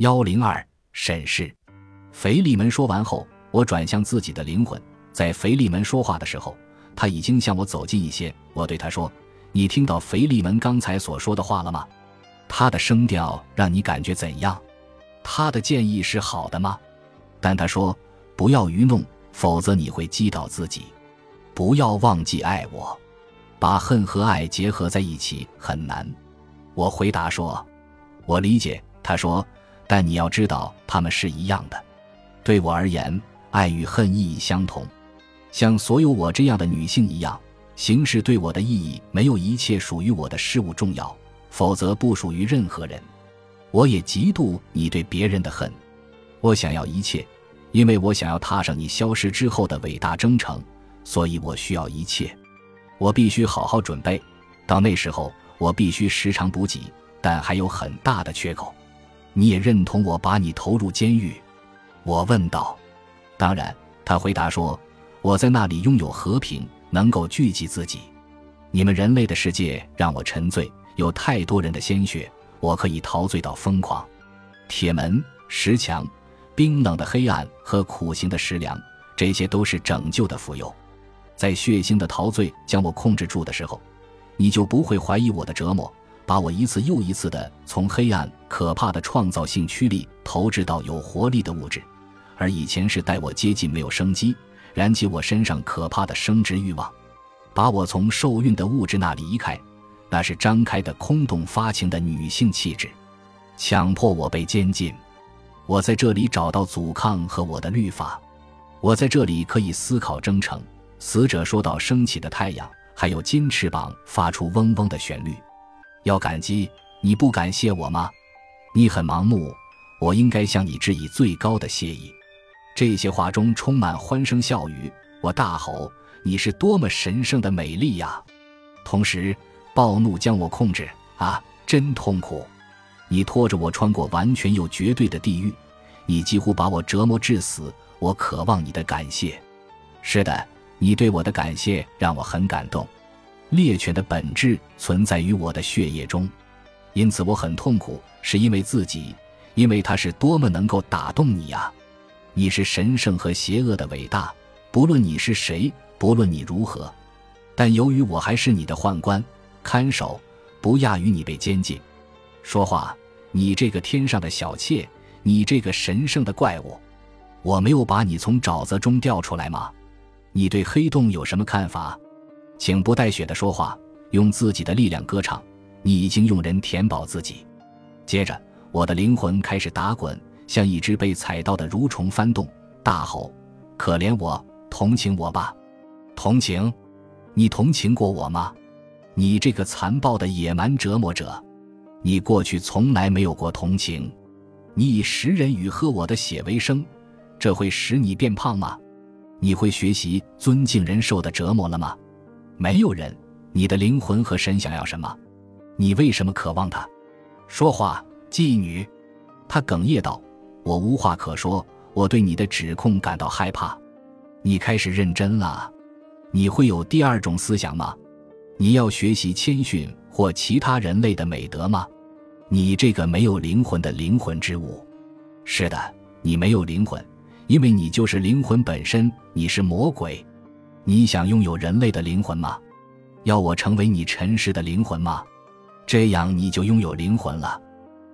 幺零二审视。腓利门说完后，我转向自己的灵魂。在腓利门说话的时候，他已经向我走近一些。我对他说：“你听到腓利门刚才所说的话了吗？他的声调让你感觉怎样？他的建议是好的吗？”但他说：“不要愚弄，否则你会击倒自己。不要忘记爱我，把恨和爱结合在一起很难。”我回答说：“我理解。”他说。但你要知道，他们是一样的。对我而言，爱与恨意义相同。像所有我这样的女性一样，形式对我的意义没有一切属于我的事物重要，否则不属于任何人。我也嫉妒你对别人的恨。我想要一切，因为我想要踏上你消失之后的伟大征程，所以我需要一切。我必须好好准备，到那时候，我必须时常补给，但还有很大的缺口。你也认同我把你投入监狱？我问道。当然，他回答说：“我在那里拥有和平，能够聚集自己。你们人类的世界让我沉醉，有太多人的鲜血，我可以陶醉到疯狂。铁门、石墙、冰冷的黑暗和苦行的食粮，这些都是拯救的浮游。在血腥的陶醉将我控制住的时候，你就不会怀疑我的折磨。”把我一次又一次地从黑暗可怕的创造性驱力投掷到有活力的物质，而以前是带我接近没有生机，燃起我身上可怕的生殖欲望，把我从受孕的物质那里移开，那是张开的空洞发情的女性气质，强迫我被监禁。我在这里找到阻抗和我的律法，我在这里可以思考征程。死者说到升起的太阳，还有金翅膀发出嗡嗡的旋律。要感激你不感谢我吗？你很盲目，我应该向你致以最高的谢意。这些话中充满欢声笑语。我大吼：“你是多么神圣的美丽呀！”同时，暴怒将我控制。啊，真痛苦！你拖着我穿过完全又绝对的地狱，你几乎把我折磨致死。我渴望你的感谢。是的，你对我的感谢让我很感动。猎犬的本质存在于我的血液中，因此我很痛苦，是因为自己，因为它是多么能够打动你啊！你是神圣和邪恶的伟大，不论你是谁，不论你如何，但由于我还是你的宦官、看守，不亚于你被监禁。说话，你这个天上的小妾，你这个神圣的怪物，我没有把你从沼泽中调出来吗？你对黑洞有什么看法？请不带血的说话，用自己的力量歌唱。你已经用人填饱自己。接着，我的灵魂开始打滚，像一只被踩到的蠕虫翻动，大吼：“可怜我，同情我吧！同情？你同情过我吗？你这个残暴的野蛮折磨者！你过去从来没有过同情。你以食人与喝我的血为生，这会使你变胖吗？你会学习尊敬人受的折磨了吗？”没有人，你的灵魂和神想要什么？你为什么渴望他？说话，妓女。他哽咽道：“我无话可说，我对你的指控感到害怕。你开始认真了。你会有第二种思想吗？你要学习谦逊或其他人类的美德吗？你这个没有灵魂的灵魂之物。是的，你没有灵魂，因为你就是灵魂本身。你是魔鬼。”你想拥有人类的灵魂吗？要我成为你尘世的灵魂吗？这样你就拥有灵魂了。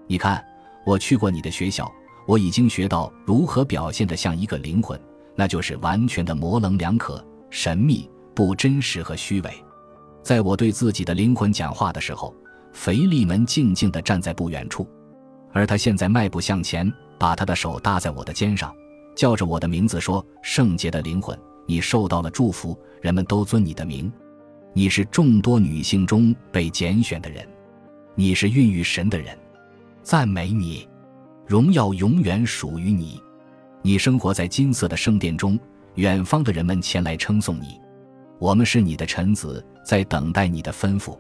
你看，我去过你的学校，我已经学到如何表现得像一个灵魂，那就是完全的模棱两可、神秘、不真实和虚伪。在我对自己的灵魂讲话的时候，腓利门静静地站在不远处，而他现在迈步向前，把他的手搭在我的肩上，叫着我的名字说：“圣洁的灵魂。”你受到了祝福，人们都尊你的名。你是众多女性中被拣选的人，你是孕育神的人，赞美你，荣耀永远属于你。你生活在金色的圣殿中，远方的人们前来称颂你。我们是你的臣子，在等待你的吩咐。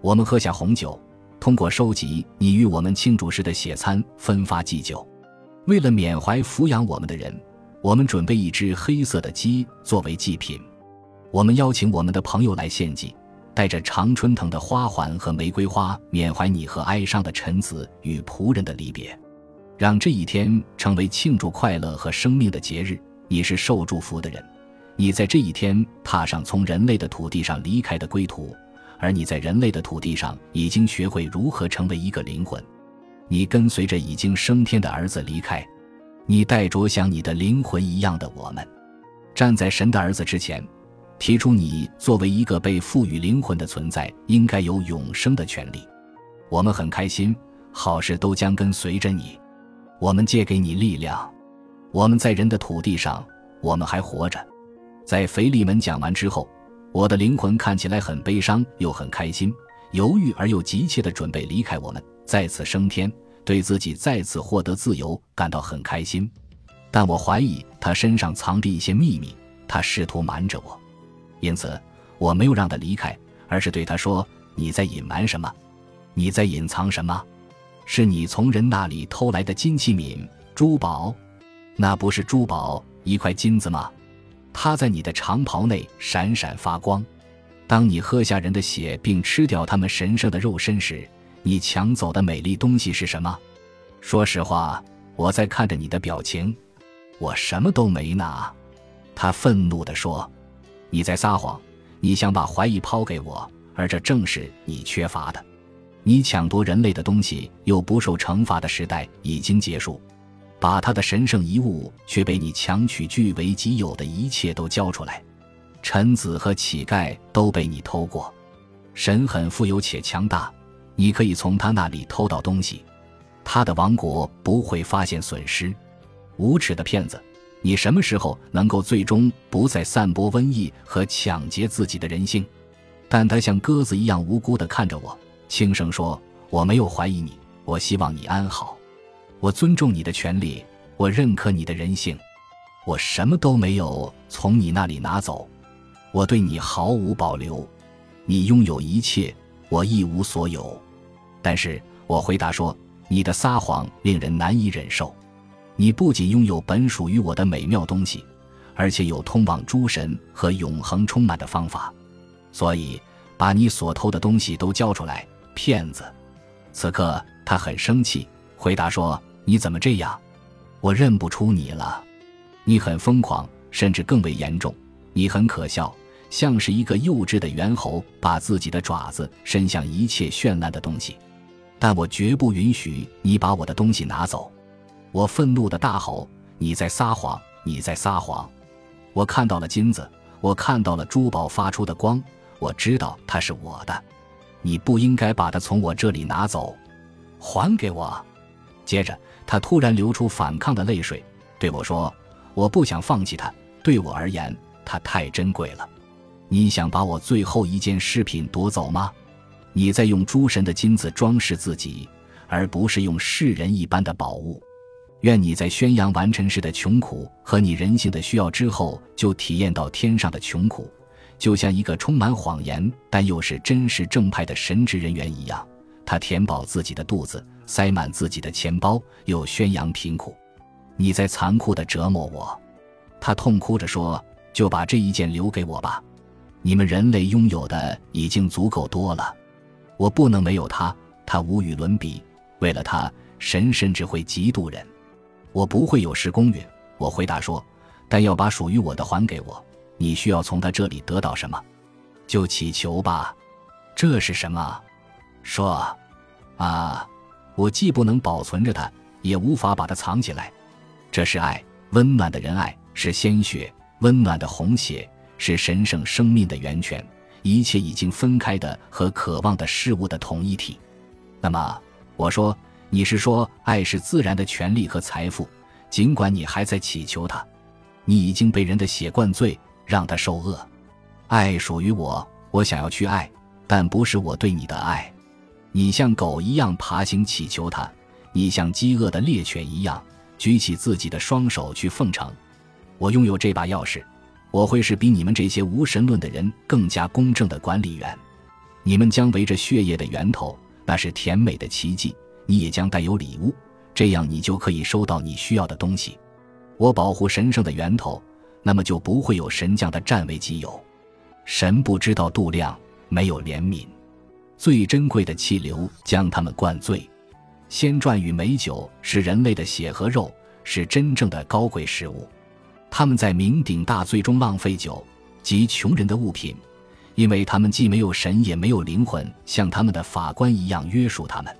我们喝下红酒，通过收集你与我们庆祝时的血餐，分发祭酒，为了缅怀抚养我们的人。我们准备一只黑色的鸡作为祭品，我们邀请我们的朋友来献祭，带着常春藤的花环和玫瑰花，缅怀你和哀伤的臣子与仆人的离别。让这一天成为庆祝快乐和生命的节日。你是受祝福的人，你在这一天踏上从人类的土地上离开的归途，而你在人类的土地上已经学会如何成为一个灵魂。你跟随着已经升天的儿子离开，你带着像你的灵魂一样的我们，站在神的儿子之前，提出你作为一个被赋予灵魂的存在，应该有永生的权利。我们很开心，好事都将跟随着你，我们借给你力量。我们在人的土地上，我们还活着。在腓利门讲完之后，我的灵魂看起来很悲伤，又很开心，犹豫而又急切地准备离开我们，再次升天，对自己再次获得自由感到很开心。但我怀疑他身上藏着一些秘密，他试图瞒着我，因此我没有让他离开，而是对他说：“你在隐瞒什么？你在隐藏什么？是你从人那里偷来的金器皿、珠宝？”那不是珠宝，一块金子吗？它在你的长袍内闪闪发光。当你喝下人的血并吃掉他们神圣的肉身时，你抢走的美丽东西是什么？说实话，我在看着你的表情。我什么都没拿。他愤怒地说：“你在撒谎，你想把怀疑抛给我，而这正是你缺乏的。你抢夺人类的东西又不受惩罚的时代已经结束。”把他的神圣遗物却被你强取据为己有的一切都交出来，臣子和乞丐都被你偷过。神很富有且强大，你可以从他那里偷到东西，他的王国不会发现损失。无耻的骗子，你什么时候能够最终不再散播瘟疫和抢劫自己的人性？但他像鸽子一样无辜地看着我，轻声说：“我没有怀疑你，我希望你安好。”我尊重你的权利，我认可你的人性，我什么都没有从你那里拿走，我对你毫无保留，你拥有一切，我一无所有。但是我回答说，你的撒谎令人难以忍受，你不仅拥有本属于我的美妙东西，而且有通往诸神和永恒充满的方法，所以把你所偷的东西都交出来，骗子！此刻他很生气，回答说。你怎么这样？我认不出你了。你很疯狂，甚至更为严重。你很可笑，像是一个幼稚的猿猴，把自己的爪子伸向一切绚烂的东西。但我绝不允许你把我的东西拿走。我愤怒的大吼：“你在撒谎！你在撒谎！”我看到了金子，我看到了珠宝发出的光，我知道它是我的。你不应该把它从我这里拿走，还给我。接着。他突然流出反抗的泪水，对我说：“我不想放弃它，对我而言，它太珍贵了。你想把我最后一件饰品夺走吗？你在用诸神的金子装饰自己，而不是用世人一般的宝物。愿你在宣扬完成时的穷苦和你人性的需要之后，就体验到天上的穷苦，就像一个充满谎言但又是真实正派的神职人员一样。”他填饱自己的肚子，塞满自己的钱包，又宣扬贫苦。你在残酷的折磨我，他痛哭着说：“就把这一件留给我吧，你们人类拥有的已经足够多了，我不能没有他。”他无与伦比，为了他，神甚至会嫉妒人。我不会有失公允，我回答说：“但要把属于我的还给我。你需要从他这里得到什么，就祈求吧。这是什么？”说：“啊，我既不能保存着它，也无法把它藏起来。这是爱，温暖的仁爱，是鲜血，温暖的红血，是神圣生命的源泉。一切已经分开的和渴望的事物的统一体。那么，我说，你是说，爱是自然的权利和财富？尽管你还在祈求它，你已经被人的血灌醉，让它受恶。爱属于我，我想要去爱，但不是我对你的爱。”你像狗一样爬行祈求他，你像饥饿的猎犬一样举起自己的双手去奉承。我拥有这把钥匙，我会是比你们这些无神论的人更加公正的管理员。你们将围着血液的源头，那是甜美的奇迹。你也将带有礼物，这样你就可以收到你需要的东西。我保护神圣的源头，那么就不会有神将的占为己有。神不知道度量，没有怜悯。最珍贵的气流将他们灌醉，仙馔与美酒是人类的血和肉，是真正的高贵食物。他们在酩酊大醉中浪费酒，及穷人的物品，因为他们既没有神也没有灵魂，像他们的法官一样约束他们。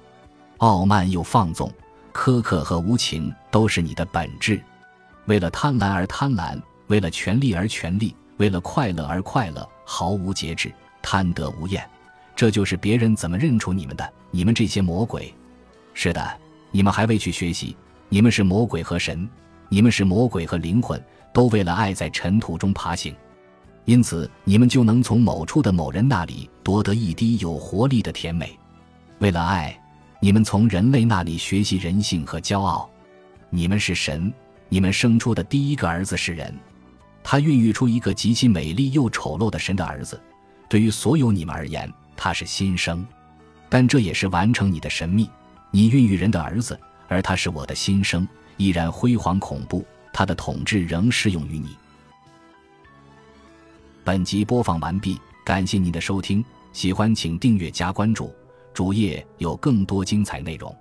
傲慢又放纵，苛刻和无情都是你的本质。为了贪婪而贪婪，为了权力而权力，为了快乐而快乐，毫无节制，贪得无厌。这就是别人怎么认出你们的。你们这些魔鬼，是的，你们还未去学习。你们是魔鬼和神，你们是魔鬼和灵魂，都为了爱在尘土中爬行。因此，你们就能从某处的某人那里夺得一滴有活力的甜美。为了爱，你们从人类那里学习人性和骄傲。你们是神。你们生出的第一个儿子是人，他孕育出一个极其美丽又丑陋的神的儿子。对于所有你们而言，他是新生，但这也是完成你的神秘。你孕育人的儿子，而他是我的新生，依然辉煌恐怖。他的统治仍适用于你。本集播放完毕，感谢您的收听，喜欢请订阅加关注，主页有更多精彩内容。